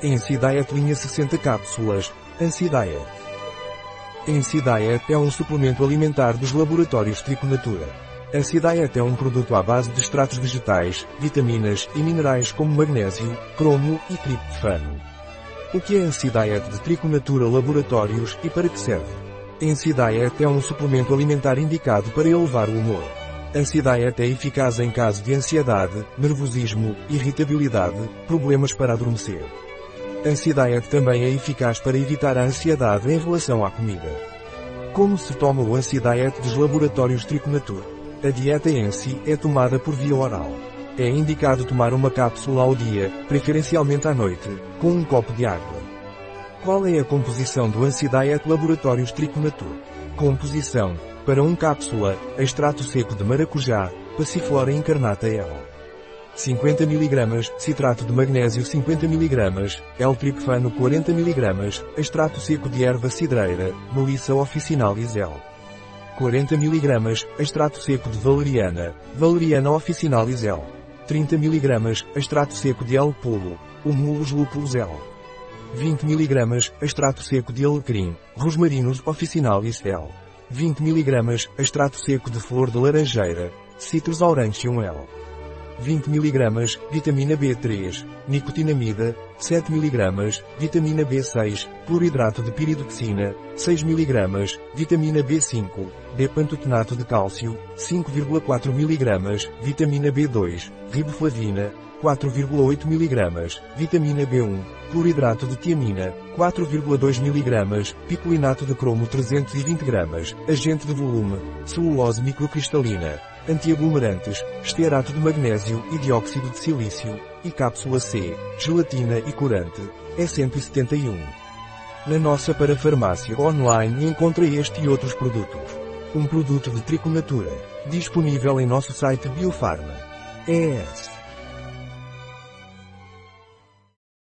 Ensidiet linha 60 cápsulas. Ansidiet. Ensidiet é um suplemento alimentar dos laboratórios Triconatura. Ansidiet é um produto à base de extratos vegetais, vitaminas e minerais como magnésio, cromo e triptofano. O que é Ansidiet de Triconatura Laboratórios e para que serve? Ansidiet é um suplemento alimentar indicado para elevar o humor. Ansidiet é eficaz em caso de ansiedade, nervosismo, irritabilidade, problemas para adormecer. Ansidiet também é eficaz para evitar a ansiedade em relação à comida. Como se toma o Ansidiet dos laboratórios Triconatur? A dieta em si é tomada por via oral. É indicado tomar uma cápsula ao dia, preferencialmente à noite, com um copo de água. Qual é a composição do Ansidiet Laboratórios Triconatur? Composição. Para um cápsula, extrato seco de maracujá, passiflora incarnata L. 50 mg, citrato de magnésio 50 mg, L-triptofano 40 mg, extrato seco de erva cidreira, Melissa officinalis L. 40 mg, extrato seco de valeriana, Valeriana officinalis L. 30 mg, extrato seco de L-pulo, Humulus lupulus L. 20 mg, extrato seco de alecrim, Rosmarinus officinalis L. 20 mg, extrato seco de flor de laranjeira, Citrus aurantium L. 20 mg, vitamina B3, nicotinamida, 7 mg, vitamina B6, cloridrato de piridoxina, 6 mg, vitamina B5, D-pantotenato de cálcio, 5,4 mg, vitamina B2, riboflavina, 4,8 mg, vitamina B1, cloridrato de tiamina, 4,2 mg, picolinato de cromo 320 g, agente de volume, celulose microcristalina, antiaglomerantes, estearato de magnésio e dióxido de silício, e cápsula C, gelatina e corante, é 171. Na nossa parafarmácia online encontra este e outros produtos. Um produto de Triconatura, disponível em nosso site Biofarma. ES